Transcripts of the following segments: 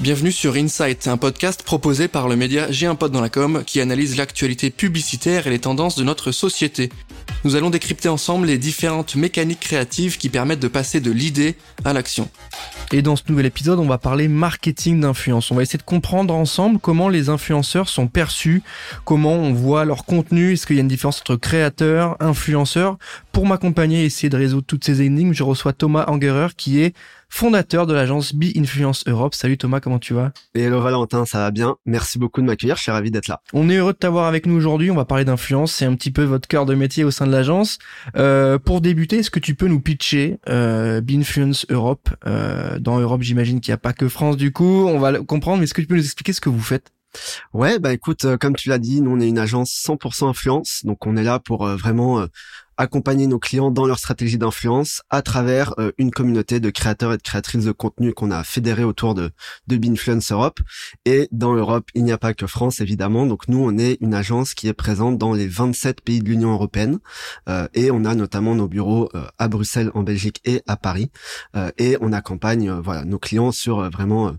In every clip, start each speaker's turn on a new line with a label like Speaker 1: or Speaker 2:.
Speaker 1: Bienvenue sur Insight, un podcast proposé par le média J'ai un pote dans la com qui analyse l'actualité publicitaire et les tendances de notre société. Nous allons décrypter ensemble les différentes mécaniques créatives qui permettent de passer de l'idée à l'action. Et dans ce nouvel épisode, on va parler marketing d'influence. On va essayer de comprendre ensemble comment les influenceurs sont perçus, comment on voit leur contenu, est-ce qu'il y a une différence entre créateurs, influenceurs. Pour m'accompagner et essayer de résoudre toutes ces énigmes, je reçois Thomas Angerer qui est fondateur de l'agence Be Influence Europe. Salut Thomas, comment tu vas?
Speaker 2: Hello Valentin, ça va bien. Merci beaucoup de m'accueillir, je suis ravi d'être là.
Speaker 1: On est heureux de t'avoir avec nous aujourd'hui. On va parler d'influence, c'est un petit peu votre cœur de métier au sein de l'agence. Euh, pour débuter, est-ce que tu peux nous pitcher euh, Be Influence Europe euh, Dans Europe, j'imagine qu'il n'y a pas que France du coup. On va comprendre, mais est-ce que tu peux nous expliquer ce que vous faites?
Speaker 2: Ouais, bah écoute, euh, comme tu l'as dit, nous on est une agence 100% influence, donc on est là pour euh, vraiment accompagner nos clients dans leur stratégie d'influence à travers euh, une communauté de créateurs et de créatrices de contenu qu'on a fédéré autour de, de Binfluence Europe. Et dans l'Europe, il n'y a pas que France, évidemment. Donc nous, on est une agence qui est présente dans les 27 pays de l'Union européenne. Euh, et on a notamment nos bureaux euh, à Bruxelles, en Belgique et à Paris. et on accompagne voilà nos clients sur vraiment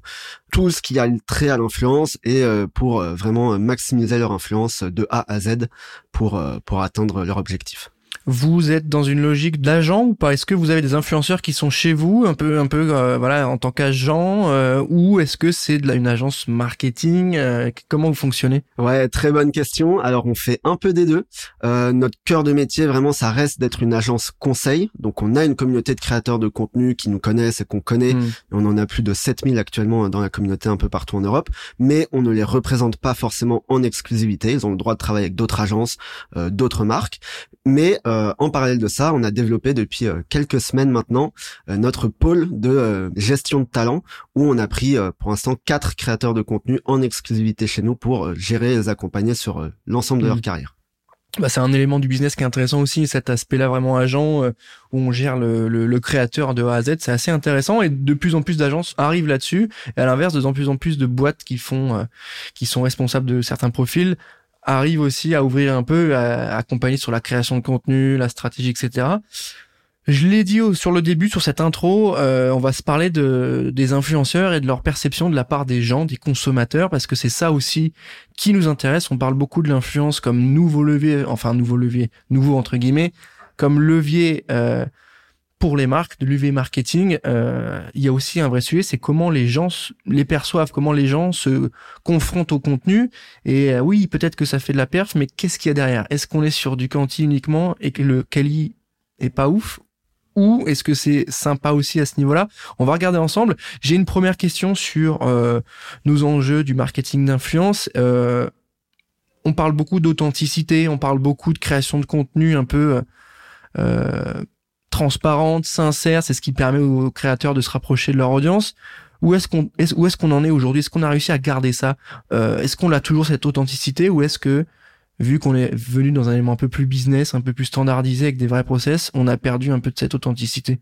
Speaker 2: tout ce qui a trait à l'influence et pour vraiment maximiser leur influence de A à Z pour, pour atteindre leur objectif
Speaker 1: vous êtes dans une logique d'agent ou pas? Est-ce que vous avez des influenceurs qui sont chez vous, un peu, un peu, euh, voilà, en tant qu'agent, euh, ou est-ce que c'est de la, une agence marketing euh, Comment vous fonctionnez?
Speaker 2: Ouais, très bonne question. Alors on fait un peu des deux. notre cœur de métier, vraiment, ça reste d'être une agence conseil. Donc on a une communauté de créateurs de contenu qui nous connaissent et qu'on connaît. Hmm. on en a plus de 7000 actuellement dans la communauté un peu partout en Europe. Mais on ne les représente pas forcément en exclusivité. Ils ont le droit de travailler avec d'autres agences, d'autres marques. Mais euh, en parallèle de ça, on a développé depuis euh, quelques semaines maintenant euh, notre pôle de gestion de talent où on a pris pour l'instant quatre créateurs de contenu en exclusivité chez nous pour gérer et les accompagner sur l'ensemble de leur mmh. carrière.
Speaker 1: Bah, c'est un élément du business qui est intéressant aussi, cet aspect-là vraiment agent où on gère le, le, créateur de A à Z, c'est assez intéressant et de plus en plus d'agences arrivent là-dessus. Et à l'inverse, de plus en plus de boîtes qui font, qui sont responsables de certains profils arrive aussi à ouvrir un peu, à accompagner sur la création de contenu, la stratégie, etc. Je l'ai dit sur le début, sur cette intro, euh, on va se parler de, des influenceurs et de leur perception de la part des gens, des consommateurs, parce que c'est ça aussi qui nous intéresse. On parle beaucoup de l'influence comme nouveau levier, enfin nouveau levier, nouveau entre guillemets, comme levier euh, pour les marques de l'UV marketing, euh, il y a aussi un vrai sujet, c'est comment les gens les perçoivent, comment les gens se confrontent au contenu. Et euh, oui, peut-être que ça fait de la perf, mais qu'est-ce qu'il y a derrière? Est-ce qu'on est sur du quanti uniquement et que le quali est pas ouf? Ou est-ce que c'est sympa aussi à ce niveau-là? On va regarder ensemble. J'ai une première question sur euh, nos enjeux du marketing d'influence. on parle beaucoup d'authenticité, on parle beaucoup de création de contenu un peu transparente, sincère, c'est ce qui permet aux créateurs de se rapprocher de leur audience. Où est-ce qu'on est, où est-ce qu'on en est aujourd'hui? Est-ce qu'on a réussi à garder ça? Euh, Est-ce qu'on a toujours cette authenticité? Ou est-ce que vu qu'on est venu dans un élément un peu plus business, un peu plus standardisé avec des vrais process, on a perdu un peu de cette authenticité?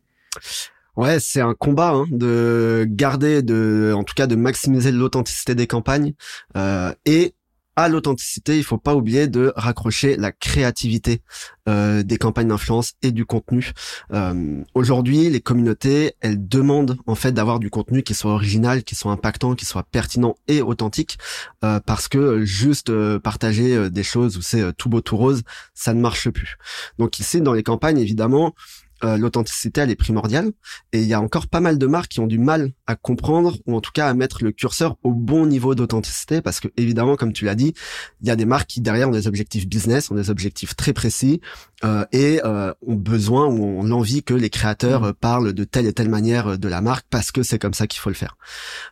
Speaker 2: Ouais, c'est un combat hein, de garder, de, en tout cas, de maximiser l'authenticité des campagnes. Euh, et à l'authenticité, il faut pas oublier de raccrocher la créativité euh, des campagnes d'influence et du contenu. Euh, Aujourd'hui, les communautés, elles demandent en fait d'avoir du contenu qui soit original, qui soit impactant, qui soit pertinent et authentique, euh, parce que juste partager des choses où c'est tout beau tout rose, ça ne marche plus. Donc ici, dans les campagnes, évidemment, euh, l'authenticité elle est primordiale. Et il y a encore pas mal de marques qui ont du mal à comprendre ou en tout cas à mettre le curseur au bon niveau d'authenticité parce que évidemment comme tu l'as dit il y a des marques qui derrière ont des objectifs business ont des objectifs très précis euh, et euh, ont besoin ou ont l'envie que les créateurs mmh. parlent de telle et telle manière de la marque parce que c'est comme ça qu'il faut le faire.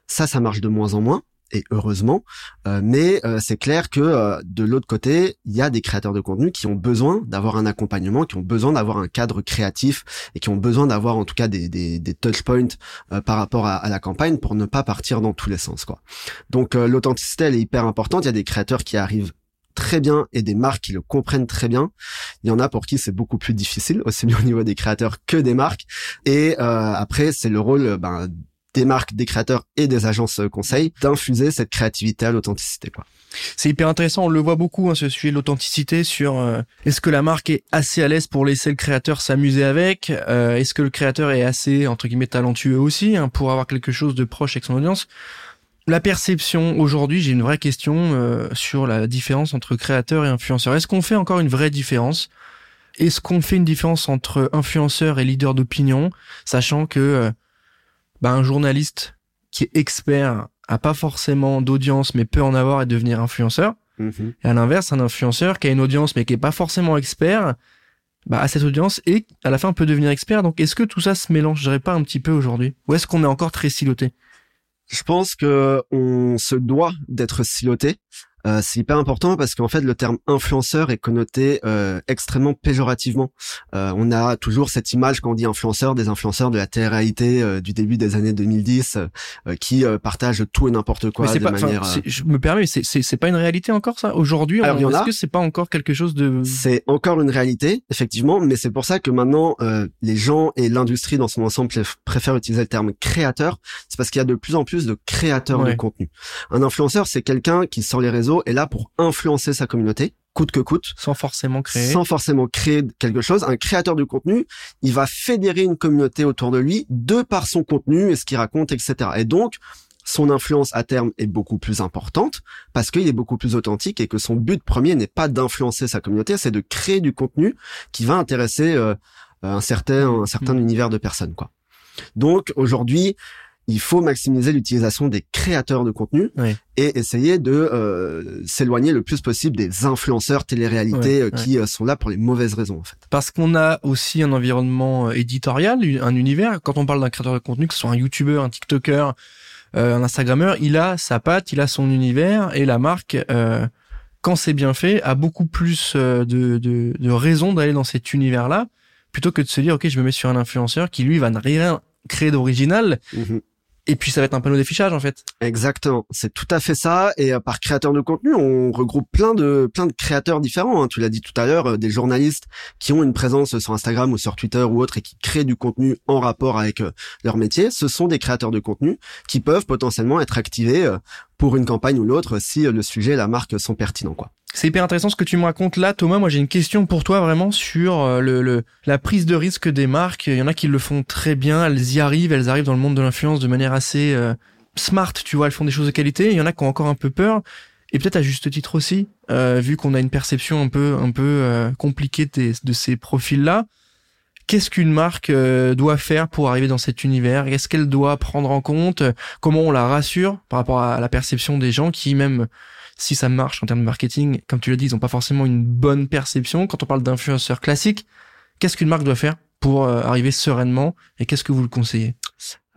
Speaker 2: Ça ça marche de moins en moins et heureusement. Euh, mais euh, c'est clair que euh, de l'autre côté, il y a des créateurs de contenu qui ont besoin d'avoir un accompagnement, qui ont besoin d'avoir un cadre créatif et qui ont besoin d'avoir en tout cas des, des, des touch points par rapport à, à, la campagne pour ne pas partir dans tous les sens. quoi. Donc l'authenticité, elle est hyper importante. Il y a des créateurs qui arrivent très bien et des marques qui le comprennent très bien. Il y en a pour qui c'est beaucoup plus difficile, aussi bien au niveau des créateurs que des marques. Et après, c'est le rôle ben, des marques, des créateurs et des agences euh, conseils d'infuser cette créativité à l'authenticité.
Speaker 1: C'est hyper intéressant, on le voit beaucoup, hein, ce sujet de l'authenticité sur euh, est-ce que la marque est assez à l'aise pour laisser le créateur s'amuser avec, euh, est-ce que le créateur est assez entre guillemets talentueux aussi hein, pour avoir quelque chose de proche avec son audience? la perception aujourd'hui, j'ai une vraie question euh, sur la différence entre créateur et influenceur. Est-ce qu'on fait encore une vraie différence? Est-ce qu'on fait une différence entre influenceur et leader d'opinion, sachant que euh, bah, un journaliste qui est expert a pas forcément d'audience mais peut en avoir et devenir influenceur.
Speaker 2: Mhm.
Speaker 1: Et à l'inverse, un influenceur qui a une audience mais qui est pas forcément expert, bah, a cette audience et à la fin peut devenir expert. Donc est-ce que tout ça se mélangerait pas un petit peu aujourd'hui Ou est-ce qu'on est encore très siloté?
Speaker 2: Je pense que on se doit d'être siloté. Euh, c'est hyper important parce qu'en fait le terme influenceur est connoté euh, extrêmement péjorativement. Euh, on a toujours cette image quand on dit influenceur des influenceurs de la télé-réalité euh, du début des années 2010 euh, qui euh, partagent tout et n'importe quoi de
Speaker 1: pas,
Speaker 2: manière.
Speaker 1: je me permets, c'est- c'est c'est pas une réalité encore ça? Aujourd'hui. Est-ce
Speaker 2: a.
Speaker 1: que c'est pas encore quelque chose de
Speaker 2: C'est encore une réalité, effectivement, mais c'est pour ça que maintenant euh, les gens et l'industrie dans son ensemble préf- préfèrent utiliser le terme créateur. C'est parce qu'il y a de plus en plus de créateurs
Speaker 1: Ouais.
Speaker 2: de contenu. Un influenceur, c'est quelqu'un qui sur les réseaux est là pour influencer sa communauté, coûte que coûte,
Speaker 1: sans forcément créer
Speaker 2: sans forcément créer quelque chose. Un créateur de contenu, il va fédérer une communauté autour de lui de par son contenu et ce qu'il raconte, etc. Et donc son influence à terme est beaucoup plus importante parce qu'il est beaucoup plus authentique et que son but premier n'est pas d'influencer sa communauté, c'est de créer du contenu qui va intéresser euh, un certain un certain univers de personnes quoi. Donc aujourd'hui, il faut maximiser l'utilisation des créateurs de contenu
Speaker 1: Ouais.
Speaker 2: et essayer de euh, s'éloigner le plus possible des influenceurs télé-réalité euh, qui euh, sont là pour les mauvaises raisons en fait.
Speaker 1: Parce qu'on a aussi un environnement euh, éditorial, un univers. Quand on parle d'un créateur de contenu, que ce soit un YouTuber, un TikToker, euh, un Instagrammeur, il a sa patte, il a son univers et la marque, euh, quand c'est bien fait, a beaucoup plus de, de, de raisons d'aller dans cet univers-là plutôt que de se dire ok, je me mets sur un influenceur qui lui va ne rien créer d'original et puis ça va être un panneau d'affichage en fait.
Speaker 2: Exactement, c'est tout à fait ça. Et euh, par créateur de contenu, on regroupe plein de plein de créateurs différents. hein. Tu l'as dit tout à l'heure, euh, des journalistes qui ont une présence sur Instagram ou sur Twitter ou autre et qui créent du contenu en rapport avec euh, leur métier. Ce sont des créateurs de contenu qui peuvent potentiellement être activés pour une campagne ou l'autre si le sujet et la marque sont pertinents. Quoi.
Speaker 1: C'est hyper intéressant ce que tu me racontes là, Thomas. Moi, j'ai une question pour toi vraiment sur euh, le, le- la prise de risque des marques. Il y en a qui le font très bien, elles y arrivent, elles arrivent dans le monde de l'influence de manière assez euh, smart, tu vois, elles font des choses de qualité. Il y en a qui ont encore un peu peur, et peut-être à juste titre aussi, euh, vu qu'on a une perception un peu un peu euh, compliquée des- de ces profils-là. Qu'est-ce qu'une marque euh, doit faire pour arriver dans cet univers? Est-ce qu'elle doit prendre en compte? Comment on la rassure par rapport à la perception des gens qui, même si ça marche en termes de marketing, comme tu l'as dit, ils n'ont pas forcément une bonne perception. Quand on parle d'influenceurs classiques, qu'est-ce qu'une marque doit faire pour euh, arriver sereinement et qu'est-ce que vous le conseillez?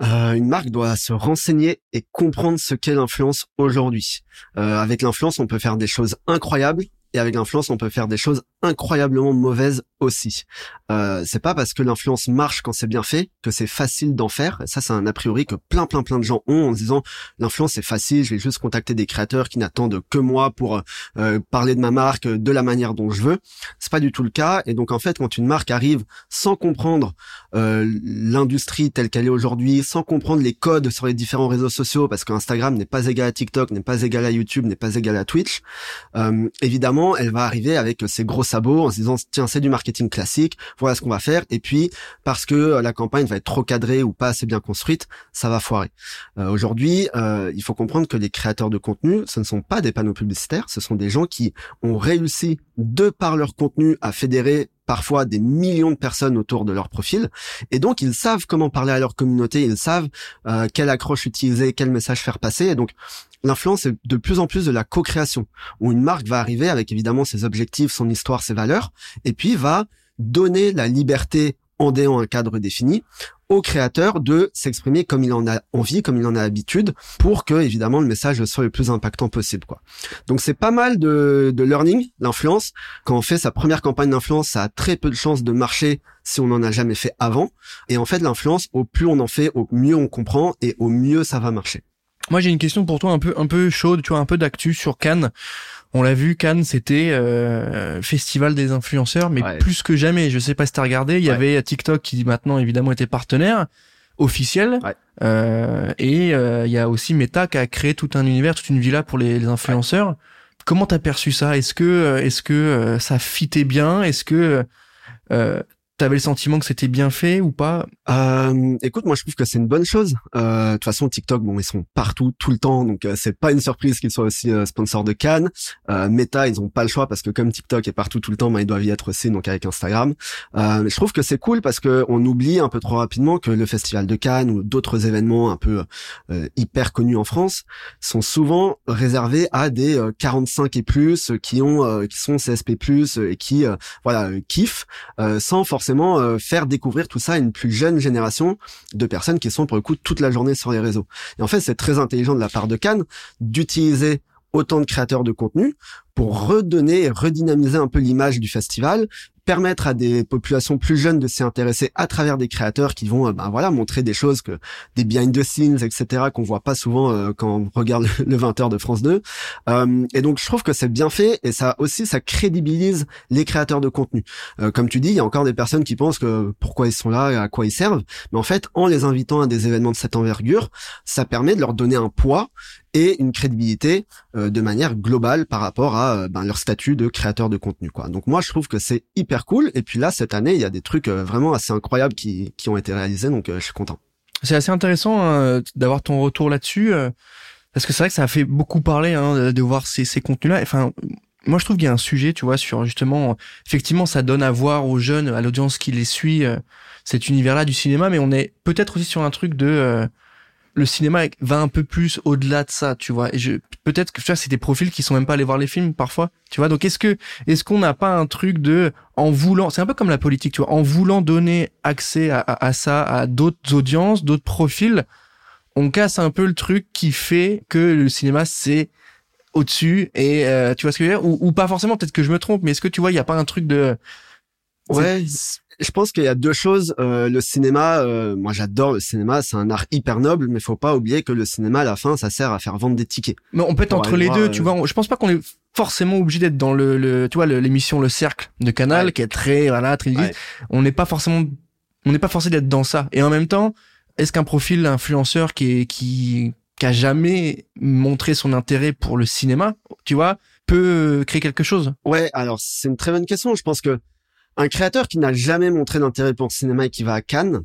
Speaker 2: Euh, une marque doit se renseigner et comprendre ce qu'est l'influence aujourd'hui. Euh, avec l'influence, on peut faire des choses incroyables et avec l'influence, on peut faire des choses incroyablement mauvaises aussi. Euh, c'est pas parce que l'influence marche quand c'est bien fait que c'est facile d'en faire. Ça, c'est un a priori que plein, plein, plein de gens ont en se disant l'influence c'est facile, je vais juste contacter des créateurs qui n'attendent que moi pour euh, parler de ma marque de la manière dont je veux. C'est pas du tout le cas. Et donc en fait, quand une marque arrive sans comprendre euh, l'industrie telle qu'elle est aujourd'hui, sans comprendre les codes sur les différents réseaux sociaux, parce que Instagram n'est pas égal à TikTok, n'est pas égal à YouTube, n'est pas égal à Twitch, euh, évidemment, elle va arriver avec ses gros sabots en se disant tiens c'est du marketing classique, voilà ce qu'on va faire, et puis parce que euh, la campagne va être trop cadrée ou pas assez bien construite, ça va foirer. Euh, aujourd'hui, euh, il faut comprendre que les créateurs de contenu, ce ne sont pas des panneaux publicitaires, ce sont des gens qui ont réussi de par leur contenu à fédérer parfois des millions de personnes autour de leur profil. Et donc ils savent comment parler à leur communauté ils savent euh, quelle accroche utiliser quel message faire passer. Et donc l'influence est de plus en plus de la co-création où une marque va arriver avec évidemment ses objectifs son histoire ses valeurs et puis va donner la liberté en déant un cadre défini au créateur de s'exprimer comme il en a envie, comme il en a l'habitude, pour que évidemment le message soit le plus impactant possible. Quoi. Donc c'est pas mal de, de learning, l'influence. Quand on fait sa première campagne d'influence, ça a très peu de chances de marcher si on n'en a jamais fait avant. Et en fait, l'influence, au plus on en fait, au mieux on comprend et au mieux ça va marcher.
Speaker 1: Moi, j'ai une question pour toi un peu un peu chaude, tu vois, un peu d'actu sur Cannes. On l'a vu, Cannes, c'était euh, festival des influenceurs, mais
Speaker 2: Ouais.
Speaker 1: plus que jamais. Je sais pas si t'as regardé. Il y
Speaker 2: Ouais.
Speaker 1: avait TikTok qui maintenant évidemment était partenaire officiel,
Speaker 2: Ouais.
Speaker 1: Euh, et euh, il y a aussi Meta qui a créé tout un univers, toute une villa pour les, les influenceurs. Comment t'as perçu ça? Est-ce que euh, est-ce que euh, ça fitait bien? Est-ce que euh, t'avais le sentiment que c'était bien fait ou pas?
Speaker 2: Euh, écoute, moi je trouve que c'est une bonne chose. Euh, de toute façon, TikTok, bon, ils sont partout, tout le temps, donc euh, c'est pas une surprise qu'ils soient aussi euh, sponsors de Cannes. Euh, Meta, ils ont pas le choix parce que comme TikTok est partout tout le temps, ben, ils doivent y être aussi, donc avec Instagram. je trouve que c'est cool parce que on oublie un peu trop rapidement que le Festival de Cannes ou d'autres événements un peu hyper connus en France sont souvent réservés à des 45 et plus qui ont, qui sont CSP+ et qui, voilà, kiffent sans forcément faire découvrir tout ça à une plus jeune génération de personnes qui sont pour le coup toute la journée sur les réseaux. Et en fait, c'est très intelligent de la part de Cannes d'utiliser autant de créateurs de contenu pour redonner et redynamiser un peu l'image du festival permettre à des populations plus jeunes de s'y intéresser à travers des créateurs qui vont, euh, ben voilà, montrer des choses que des behind the scenes, etc., qu'on voit pas souvent euh, quand on regarde le 20h de France 2. Euh, et donc, je trouve que c'est bien fait et ça aussi, ça crédibilise les créateurs de contenu. comme tu dis, il y a encore des personnes qui pensent que pourquoi ils sont là, à quoi ils servent. Mais en fait, en les invitant à des événements de cette envergure, ça permet de leur donner un poids et une crédibilité de manière globale par rapport à ben, leur statut de créateur de contenu. Quoi. Donc moi, je trouve que c'est hyper cool. Et puis là, cette année, il y a des trucs euh, vraiment assez incroyables qui, qui ont été réalisés, donc euh, je suis content.
Speaker 1: C'est assez intéressant hein, d'avoir ton retour là-dessus, euh, parce que c'est vrai que ça a fait beaucoup parler hein, de voir ces, ces contenus-là. Enfin, moi, je trouve qu'il y a un sujet, tu vois, sur justement, effectivement, ça donne à voir aux jeunes, à l'audience qui les suit, cet univers-là du cinéma, mais on est peut-être aussi sur un truc de le cinéma va un peu plus au-delà de ça, tu vois. Et je peut-être que tu vois, c'est des profils qui sont même pas allés voir les films parfois, tu vois. Donc est-ce que est-ce qu'on n'a pas un truc de en voulant, c'est un peu comme la politique, tu vois, en voulant donner accès à, à, ça à d'autres audiences, d'autres profils, on casse un peu le truc qui fait que le cinéma c'est au-dessus et euh, tu vois ce que je veux dire? Ou, ou pas forcément peut-être que je me trompe mais est-ce que tu vois il y a pas un truc de
Speaker 2: ouais je pense qu'il y a deux choses. Euh, le cinéma, euh, moi j'adore le cinéma, c'est un art hyper noble, mais faut pas oublier que le cinéma à la fin, ça sert à faire vendre des tickets.
Speaker 1: Mais on peut être entre les deux, tu euh, vois. Je pense pas qu'on est forcément obligé d'être dans le, le, tu vois, l'émission Le Cercle de Canal, qui est très, voilà, très. On n'est pas forcément, on n'est pas forcé d'être dans ça. Et en même temps, est-ce qu'un profil influenceur qui est, qui, qui a jamais montré son intérêt pour le cinéma, tu vois, peut créer quelque chose?
Speaker 2: Ouais, alors c'est une très bonne question. Je pense que un créateur qui n'a jamais montré d'intérêt pour le cinéma et qui va à Cannes,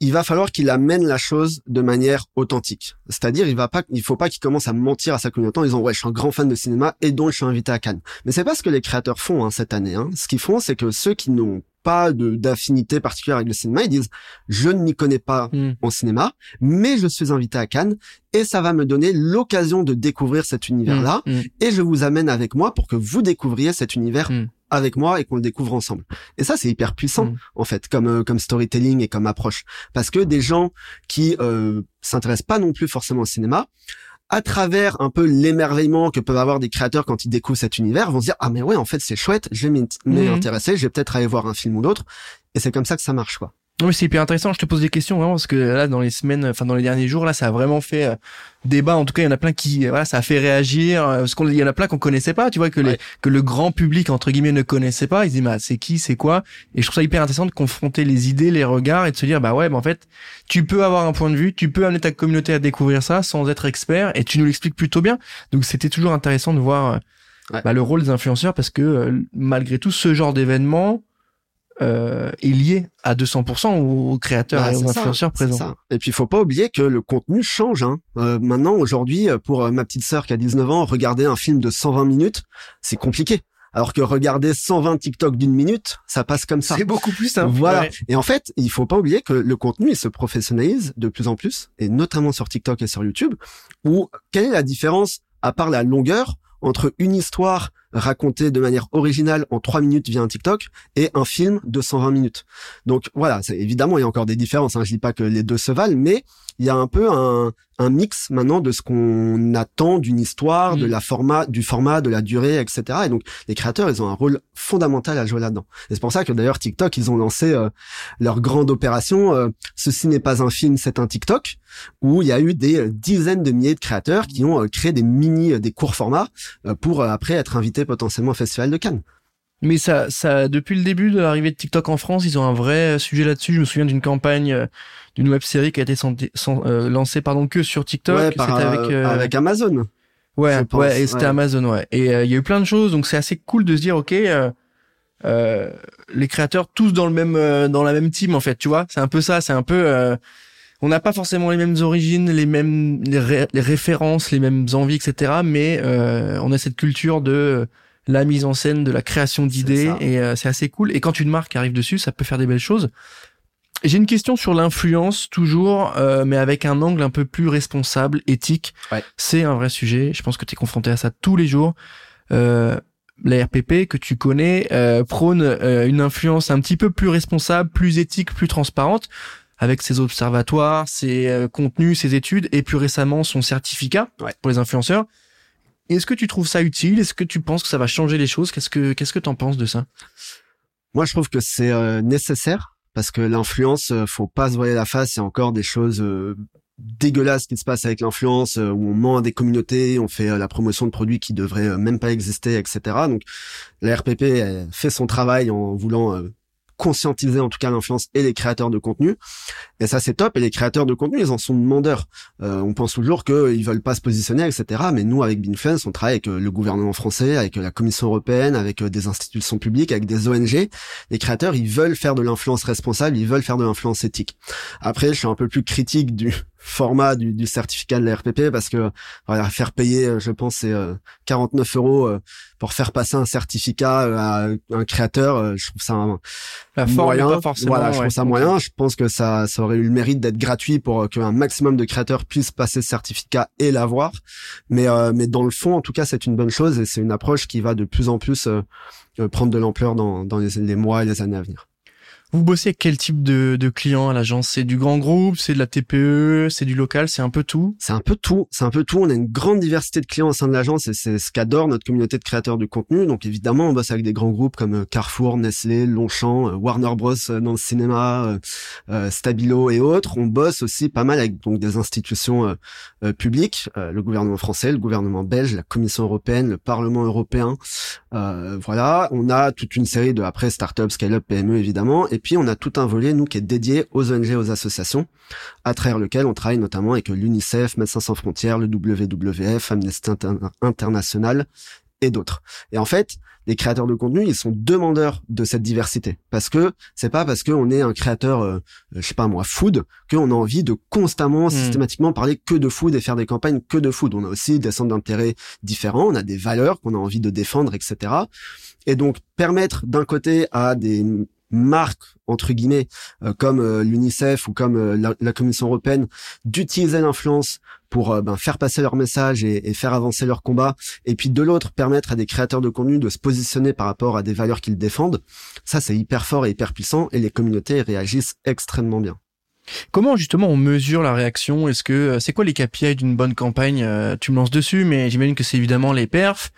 Speaker 2: il va falloir qu'il amène la chose de manière authentique. C'est-à-dire, il va pas, il faut pas qu'il commence à mentir à sa communauté en disant ouais, je suis un grand fan de cinéma et donc je suis invité à Cannes. Mais c'est pas ce que les créateurs font hein, cette année. Hein. Ce qu'ils font, c'est que ceux qui n'ont pas d'affinité particulière avec le cinéma, ils disent je ne m'y connais pas hmm. en cinéma, mais je suis invité à Cannes et ça va me donner l'occasion de découvrir cet univers-là hmm. Hmm. et je vous amène avec moi pour que vous découvriez cet univers avec moi et qu'on le découvre ensemble. Et ça, c'est hyper puissant mm. en fait, comme euh, comme storytelling et comme approche, parce que des gens qui euh, s'intéressent pas non plus forcément au cinéma, à travers un peu l'émerveillement que peuvent avoir des créateurs quand ils découvrent cet univers, vont se dire ah mais ouais en fait c'est chouette, je vais m'y mm. intéresser, je vais peut-être aller voir un film ou l'autre. Et c'est comme ça que ça marche quoi.
Speaker 1: Non mais c'est hyper intéressant. Je te pose des questions vraiment parce que là dans les semaines, enfin dans les derniers jours là, ça a vraiment fait euh, débat. En tout cas, il y en a plein qui, voilà, ça a fait réagir. Euh, parce qu'il y en a plein qu'on connaissait pas. Tu vois que les, que le grand public entre guillemets ne connaissait pas. Ils disent bah c'est qui, c'est quoi? Et je trouve ça hyper intéressant de confronter les idées, les regards et de se dire bah ouais, bah en fait, tu peux avoir un point de vue, tu peux amener ta communauté à découvrir ça sans être expert et tu nous l'expliques plutôt bien. Donc c'était toujours intéressant de voir. Euh, bah, le rôle des influenceurs parce que malgré tout ce genre d'événement euh, est lié à 200% aux créateurs bah, et aux influenceurs présents.
Speaker 2: Et puis il faut pas oublier que le contenu change. Hein. Euh, maintenant, aujourd'hui, pour euh, ma petite sœur qui a 19 ans, regarder un film de 120 minutes, c'est compliqué. Alors que regarder 120 TikTok d'une minute, ça passe comme ça.
Speaker 1: C'est beaucoup plus simple.
Speaker 2: Voilà. Et en fait, il faut pas oublier que le contenu, il se professionnalise de plus en plus, et notamment sur TikTok et sur YouTube, où quelle est la différence, à part la longueur, entre une histoire racontée de manière originale en trois minutes via un TikTok et un film de 120 minutes. Donc voilà, évidemment il y a encore des différences. Hein, je dis pas que les deux se valent, mais il y a un peu un, un mix maintenant de ce qu'on attend d'une histoire, de mm. la format, du format, de la durée, etc. Et donc les créateurs, ils ont un rôle fondamental à jouer là-dedans. Et c'est pour ça que d'ailleurs TikTok, ils ont lancé euh, leur grande opération. Euh, Ceci n'est pas un film, c'est un TikTok, où il y a eu des euh, dizaines de milliers de créateurs qui ont créé des mini, des courts formats pour après être invités potentiellement au Festival de Cannes.
Speaker 1: Mais ça, ça, depuis le début de l'arrivée de TikTok en France, ils ont un vrai sujet là-dessus. Je me souviens d'une campagne, euh, d'une web série qui a été euh, lancée, pardon, que sur TikTok.
Speaker 2: Ouais, c'était avec, euh, avec Amazon.
Speaker 1: Ouais, ouais, et c'était Amazon, ouais. Et il y a eu plein de choses, donc c'est assez cool de se dire, ok, euh, les créateurs tous dans le même euh, dans la même team en fait tu vois c'est un peu ça c'est un peu euh, on n'a pas forcément les mêmes origines les mêmes les, références les mêmes envies etc mais on a cette culture de la mise en scène de la création d'idées et c'est assez cool et quand une marque arrive dessus ça peut faire des belles choses j'ai une question sur l'influence toujours, mais avec un angle un peu plus responsable, éthique. C'est un vrai sujet. Je pense que tu es confronté à ça tous les jours. Euh, la RPP que tu connais euh, prône euh, une influence un petit peu plus responsable, plus éthique, plus transparente avec ses observatoires, ses euh, contenus, ses études et plus récemment son certificat pour les influenceurs. Est-ce que tu trouves ça utile? Est-ce que tu penses que ça va changer les choses? Qu'est-ce que qu'est-ce que t'en penses de ça?
Speaker 2: Moi, je trouve que c'est nécessaire parce que l'influence, faut pas se voiler la face. Il y a encore des choses dégueulasse qui se passe avec l'influence, euh, où on ment à des communautés, on fait euh, la promotion de produits qui devraient euh, même pas exister, etc. Donc la RPP fait son travail en voulant conscientiser en tout cas l'influence et les créateurs de contenu. Et ça c'est top. Et les créateurs de contenu, ils en sont demandeurs. Euh, on pense toujours qu'ils veulent pas se positionner, etc. Mais nous, avec Binfluence, on travaille avec euh, le gouvernement français, avec euh, la Commission européenne, avec des institutions publiques, avec des ONG. Les créateurs, ils veulent faire de l'influence responsable, ils veulent faire de l'influence éthique. Après, je suis un peu plus critique du format du, du certificat de la RPP parce que voilà, faire payer, je pense, c'est 49 euros pour faire passer un certificat à un créateur. Je trouve ça
Speaker 1: la moyen. Pas forcément,
Speaker 2: voilà, je trouve ça moyen. Je pense que ça, ça aurait eu le mérite d'être gratuit pour qu'un maximum de créateurs puissent passer ce certificat et l'avoir. Mais, euh, mais dans le fond, en tout cas, c'est une bonne chose et c'est une approche qui va de plus en plus euh, euh, prendre de l'ampleur dans, dans les mois et les années à venir.
Speaker 1: Vous bossez avec quel type de, de clients à l'agence? C'est du grand groupe, c'est de la TPE, c'est du local, c'est un peu tout?
Speaker 2: C'est un peu tout, c'est un peu tout. On a une grande diversité de clients au sein de l'agence et c'est ce qu'adore notre communauté de créateurs de contenu. Donc évidemment, on bosse avec des grands groupes comme euh, Carrefour, Nestlé, Longchamp, euh, Warner Bros euh, dans le cinéma, Stabilo et autres. On bosse aussi pas mal avec donc des institutions publiques, le gouvernement français, le gouvernement belge, la Commission européenne, le Parlement européen. voilà, on a toute une série de après startups, scale-up, PME évidemment. Puis, on a tout un volet, nous, qui est dédié aux ONG, aux associations, à travers lequel on travaille notamment avec l'UNICEF, Médecins sans frontières, le WWF, Amnesty International et d'autres. Et en fait, les créateurs de contenu, ils sont demandeurs de cette diversité. Parce que c'est pas parce qu'on est un créateur, euh, je sais pas moi, food, qu'on a envie de constamment, hmm. systématiquement parler que de food et faire des campagnes que de food. On a aussi des centres d'intérêt différents, on a des valeurs qu'on a envie de défendre, etc. Et donc, permettre d'un côté à des marques entre guillemets euh, comme euh, l'UNICEF ou comme euh, la, Commission européenne d'utiliser l'influence pour ben, faire passer leur message et, faire avancer leur combat et puis de l'autre permettre à des créateurs de contenu de se positionner par rapport à des valeurs qu'ils défendent. Ça c'est hyper fort et hyper puissant et les communautés réagissent extrêmement bien.
Speaker 1: Comment justement on mesure la réaction? Est-ce que c'est quoi les KPI d'une bonne campagne? Tu me lances dessus, mais j'imagine que c'est évidemment les perfs.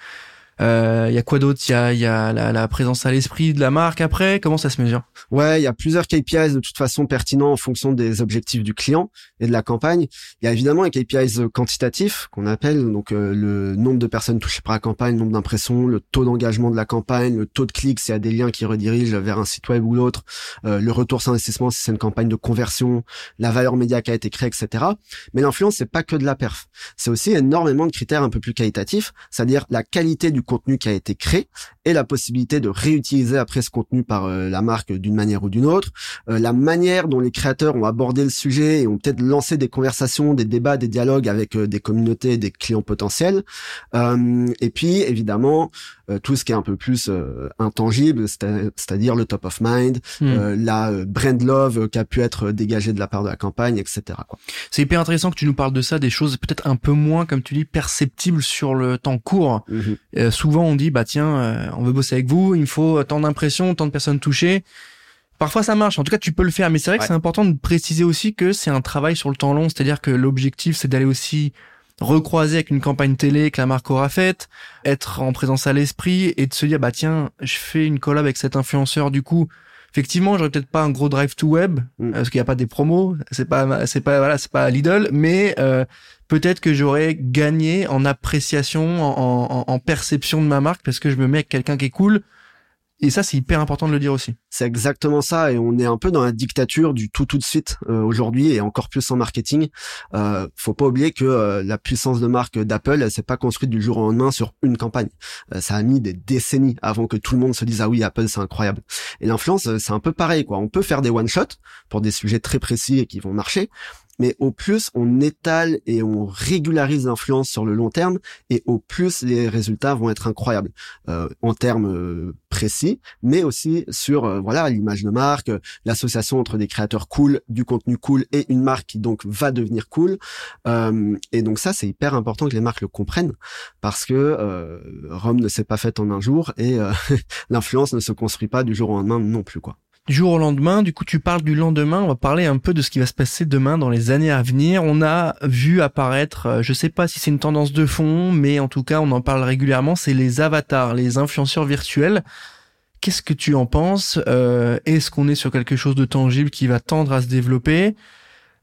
Speaker 1: Il euh, y a quoi d'autre? Il y a, y a la, la, présence à l'esprit de la marque après? Comment ça se mesure?
Speaker 2: Ouais, il y a plusieurs KPIs de toute façon pertinents en fonction des objectifs du client et de la campagne. Il y a évidemment les KPIs quantitatifs qu'on appelle donc euh, le nombre de personnes touchées par la campagne, le nombre d'impressions, le taux d'engagement de la campagne, le taux de clics s'il y a des liens qui redirigent vers un site web ou l'autre, euh, le retour sur investissement si c'est une campagne de conversion, la valeur média qui a été créée, etc. Mais l'influence c'est pas que de la perf, c'est aussi énormément de critères un peu plus qualitatifs, c'est-à-dire la qualité du contenu qui a été créé et la possibilité de réutiliser après ce contenu par euh, la marque d'une manière ou d'une autre, euh, la manière dont les créateurs ont abordé le sujet et ont peut-être lancé des conversations, des débats, des dialogues avec euh, des communautés, des clients potentiels, et puis évidemment tout ce qui est un peu plus intangible, c'est-à-dire le top of mind, hmm. la brand love qui a pu être dégagée de la part de la campagne, etc.
Speaker 1: C'est hyper intéressant que tu nous parles de ça, des choses peut-être un peu moins, comme tu dis, perceptibles sur le temps court. Mhm souvent on dit bah tiens, euh, on veut bosser avec vous, il faut tant d'impressions, tant de personnes touchées. Parfois ça marche. En tout cas, tu peux le faire, mais c'est vrai que c'est important de préciser aussi que c'est un travail sur le temps long, c'est-à-dire que l'objectif c'est d'aller aussi recroiser avec une campagne télé que la marque aura faite, être en présence à l'esprit et de se dire bah tiens, je fais une collab avec cet influenceur. Du coup, effectivement, j'aurais peut-être pas un gros drive to web mm. parce qu'il n'y a pas des promos, c'est pas c'est pas voilà, c'est pas Lidl, mais euh, peut-être que j'aurais gagné en appréciation, en, en, perception de ma marque parce que je me mets avec quelqu'un qui est cool Et ça, c'est hyper important de le dire aussi.
Speaker 2: C'est exactement ça, et on est un peu dans la dictature du tout tout de suite euh, aujourd'hui, et encore plus en marketing. Euh, faut pas oublier que euh, la puissance de marque d'Apple, elle s'est pas construite du jour au lendemain sur une campagne. Euh, ça a mis des décennies avant que tout le monde se dise ah oui Apple c'est incroyable. Et l'influence, c'est un peu pareil quoi. On peut faire des one shot pour des sujets très précis et qui vont marcher, mais au plus on étale et on régularise l'influence sur le long terme, et au plus les résultats vont être incroyables euh, en termes euh, précis, mais aussi sur euh, voilà l'image de marque, l'association entre des créateurs cool, du contenu cool et une marque qui donc va devenir cool. et donc ça c'est hyper important que les marques le comprennent parce que Rome ne s'est pas faite en un jour et l'influence ne se construit pas du jour au lendemain non plus quoi
Speaker 1: du jour au lendemain. Du coup, tu parles du lendemain. On va parler un peu de ce qui va se passer demain dans les années à venir. On a vu apparaître, euh, je sais pas si c'est une tendance de fond, mais en tout cas, on en parle régulièrement. C'est les avatars, les influenceurs virtuels. Qu'est-ce que tu en penses? Euh, Est-ce qu'on est sur quelque chose de tangible qui va tendre à se développer?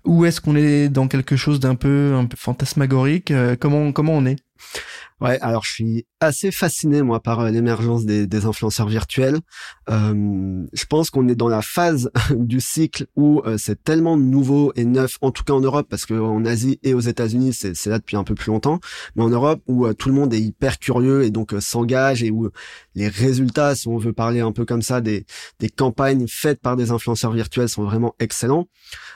Speaker 1: Ou est-ce qu'on est dans quelque chose d'un peu, un peu fantasmagorique? Euh, Comment comment on est?
Speaker 2: Ouais, alors je suis assez fasciné moi par euh, l'émergence des, des, influenceurs virtuels. Euh, je pense qu'on est dans la phase du cycle où euh, c'est tellement nouveau et neuf, en tout cas en Europe, parce qu'en Asie et aux États-Unis c'est là depuis un peu plus longtemps, mais en Europe où tout le monde est hyper curieux et donc s'engage et où les résultats, si on veut parler un peu comme ça, des, des campagnes faites par des influenceurs virtuels sont vraiment excellents.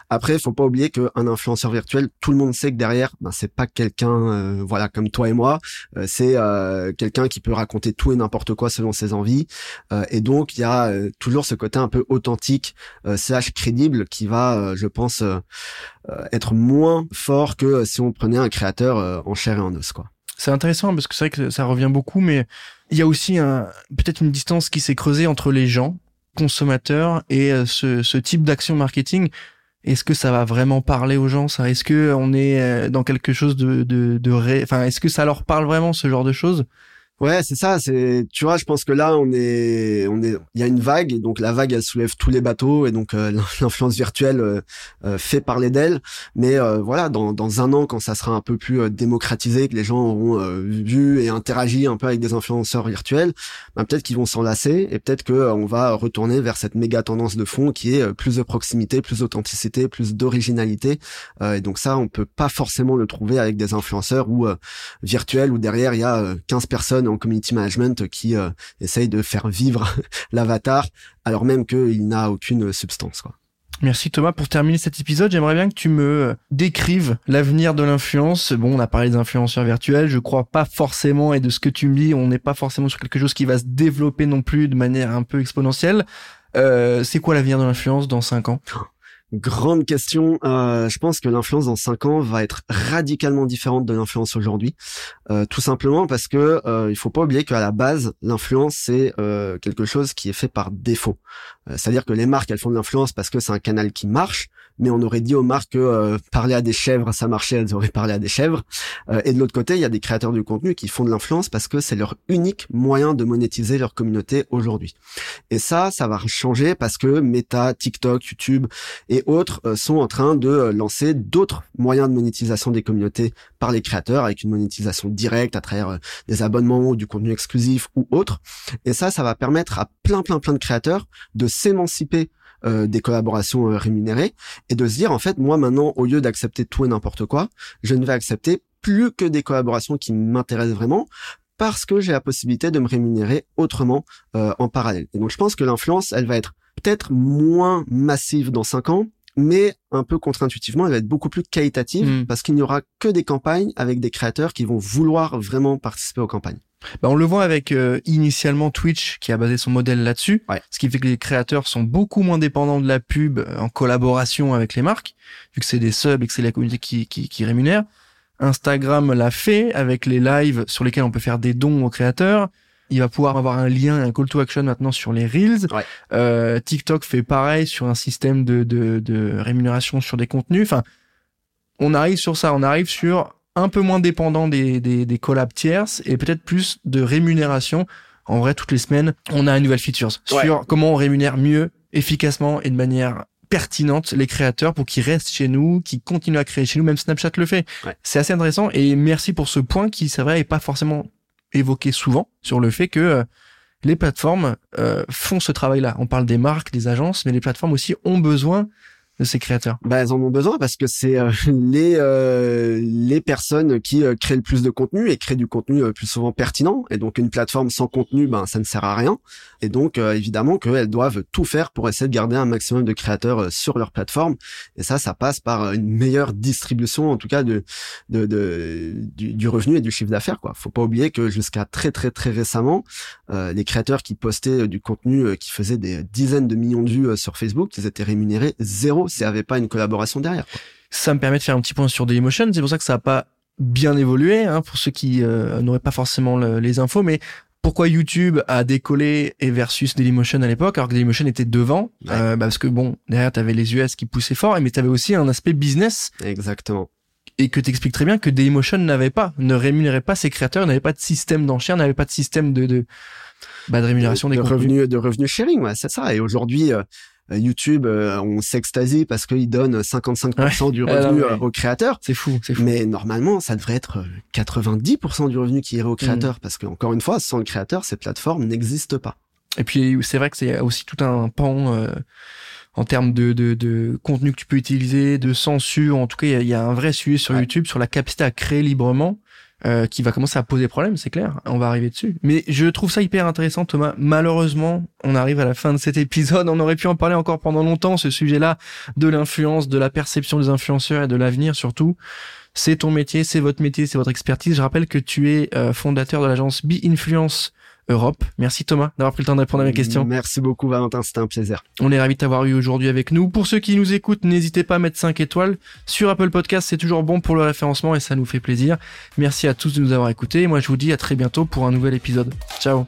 Speaker 2: Après, faut pas oublier qu'un influenceur virtuel, tout le monde sait que derrière, ben, c'est pas quelqu'un, voilà, comme toi et moi. Euh, c'est euh, quelqu'un qui peut raconter tout et n'importe quoi selon ses envies. Euh, et donc, il y a toujours ce côté un peu authentique, slash crédible, qui va, je pense, être moins fort que si on prenait un créateur en chair et en os, quoi.
Speaker 1: C'est intéressant parce que c'est vrai que ça revient beaucoup, mais il y a aussi peut-être une distance qui s'est creusée entre les gens, consommateurs, et ce type d'action marketing est-ce que ça va vraiment parler aux gens ça? Est-ce que on est euh, dans quelque chose de de, de ré... enfin est-ce que ça leur parle vraiment ce genre de choses?
Speaker 2: Ouais, c'est ça. C'est, tu vois, je pense que là, on est, on est, il y a une vague, et donc la vague, elle soulève tous les bateaux, et donc euh, l'influence virtuelle euh, euh, fait parler d'elle. Mais voilà, dans, dans un an, quand ça sera un peu plus démocratisé, que les gens auront vu et interagi un peu avec des influenceurs virtuels, ben, peut-être qu'ils vont s'enlacer, et peut-être que on va retourner vers cette méga tendance de fond qui est plus de proximité, plus d'authenticité, plus d'originalité. et donc ça, on peut pas forcément le trouver avec des influenceurs ou virtuels où derrière il y a 15 personnes en community management qui euh, essaye de faire vivre l'avatar alors même qu'il n'a aucune substance. Quoi.
Speaker 1: Merci Thomas. Pour terminer cet épisode, j'aimerais bien que tu me euh, décrives l'avenir de l'influence. Bon, on a parlé des influenceurs virtuels. Je crois pas forcément, et de ce que tu me dis, on n'est pas forcément sur quelque chose qui va se développer non plus de manière un peu exponentielle. Euh, c'est quoi l'avenir de l'influence dans cinq ans?
Speaker 2: Grande question. Euh, je pense que l'influence dans 5 ans va être radicalement différente de l'influence aujourd'hui. Euh, tout simplement parce que euh, il faut pas oublier qu'à la base, l'influence c'est euh, quelque chose qui est fait par défaut. C'est-à-dire que les marques elles font de l'influence parce que c'est un canal qui marche, mais on aurait dit aux marques que euh, parler à des chèvres ça marchait, elles auraient parlé à des chèvres. et de l'autre côté, il y a des créateurs du contenu qui font de l'influence parce que c'est leur unique moyen de monétiser leur communauté aujourd'hui. Et ça, ça va changer parce que Meta, TikTok, YouTube et autres euh, sont en train de euh, lancer d'autres moyens de monétisation des communautés par les créateurs avec une monétisation directe à travers euh, des abonnements ou du contenu exclusif ou autre. Et ça, ça va permettre à plein plein plein de créateurs de s'émanciper des collaborations rémunérées et de se dire en fait moi maintenant au lieu d'accepter tout et n'importe quoi, je ne vais accepter plus que des collaborations qui m'intéressent vraiment parce que j'ai la possibilité de me rémunérer autrement en parallèle. Et donc je pense que l'influence, elle va être peut-être moins massive dans cinq ans, mais un peu contre-intuitivement, elle va être beaucoup plus qualitative hmm. parce qu'il n'y aura que des campagnes avec des créateurs qui vont vouloir vraiment participer aux campagnes.
Speaker 1: Bah on le voit avec euh, initialement Twitch qui a basé son modèle là-dessus, ce qui fait que les créateurs sont beaucoup moins dépendants de la pub euh, en collaboration avec les marques, vu que c'est des subs et que c'est la communauté qui, qui, qui rémunère. Instagram l'a fait avec les lives sur lesquels on peut faire des dons aux créateurs. Il va pouvoir avoir un lien, un call to action maintenant sur les reels. Euh, TikTok fait pareil sur un système de, de, de rémunération sur des contenus. Enfin, on arrive sur ça, on arrive sur un peu moins dépendant des, des, des collabs tierces et peut-être plus de rémunération. En vrai, toutes les semaines, on a une nouvelle feature sur comment on rémunère mieux, efficacement et de manière pertinente les créateurs pour qu'ils restent chez nous, qu'ils continuent à créer chez nous, même Snapchat le fait. C'est assez intéressant et merci pour ce point qui, c'est vrai, est pas forcément évoqué souvent sur le fait que euh, les plateformes euh, font ce travail-là. On parle des marques, des agences, mais les plateformes aussi ont besoin de ces créateurs?
Speaker 2: Bah, Elles en ont besoin parce que c'est euh, les euh, les personnes qui euh, créent le plus de contenu et créent du contenu plus souvent pertinent. Et donc une plateforme sans contenu, ben ça ne sert à rien. Et donc évidemment qu'elles doivent tout faire pour essayer de garder un maximum de créateurs sur leur plateforme. Et ça, ça passe par une meilleure distribution, en tout cas de, de, de du, du, revenu et du chiffre d'affaires. Quoi. Faut pas oublier que jusqu'à très très très récemment, les créateurs qui postaient du contenu qui faisait des dizaines de millions de vues sur Facebook, ils étaient rémunérés zéro s'il n'y avait pas une collaboration derrière.
Speaker 1: Ça me permet de faire un petit point sur Dailymotion. C'est pour ça que ça n'a pas bien évolué, hein, pour ceux qui euh, n'auraient pas forcément les infos, mais pourquoi YouTube a décollé et versus Dailymotion à l'époque, alors que Dailymotion était devant, euh, bah, parce que bon, derrière t'avais les US qui poussaient fort, mais t'avais aussi un aspect business.
Speaker 2: Exactement.
Speaker 1: Et que t'expliques très bien que Dailymotion n'avait pas, ne rémunérait pas ses créateurs, n'avait pas de système d'enchères, n'avait pas de système de, de, bah, de rémunération
Speaker 2: de,
Speaker 1: des
Speaker 2: revenus, de revenus sharing, ouais, c'est ça. Et aujourd'hui, euh, YouTube, euh, on s'extasie parce qu'il donne 55% du revenu euh, au créateur.
Speaker 1: C'est fou, c'est fou.
Speaker 2: Mais normalement, ça devrait être 90% du revenu qui irait au créateur, mm. parce que encore une fois, sans le créateur, ces plateformes n'existent pas.
Speaker 1: Et puis c'est vrai que c'est aussi tout un pan en termes de, de, de, contenu que tu peux utiliser, de censure. En tout cas, il y, a un vrai sujet sur YouTube sur la capacité à créer librement. Euh, qui va commencer à poser problème, c'est clair. On va arriver dessus. Mais je trouve ça hyper intéressant, Thomas. Malheureusement, on arrive à la fin de cet épisode. On aurait pu en parler encore pendant longtemps, ce sujet-là, de l'influence, de la perception des influenceurs et de l'avenir surtout. C'est ton métier, c'est votre métier, c'est votre expertise. Je rappelle que tu es euh, fondateur de l'agence Be Influence Europe. Merci Thomas d'avoir pris le temps de répondre à mes questions.
Speaker 2: Merci beaucoup Valentin, c'était un plaisir.
Speaker 1: On est ravis de t'avoir eu aujourd'hui avec nous. Pour ceux qui nous écoutent, n'hésitez pas à mettre 5 étoiles sur Apple Podcast, c'est toujours bon pour le référencement et ça nous fait plaisir. Merci à tous de nous avoir écoutés. Moi je vous dis à très bientôt pour un nouvel épisode. Ciao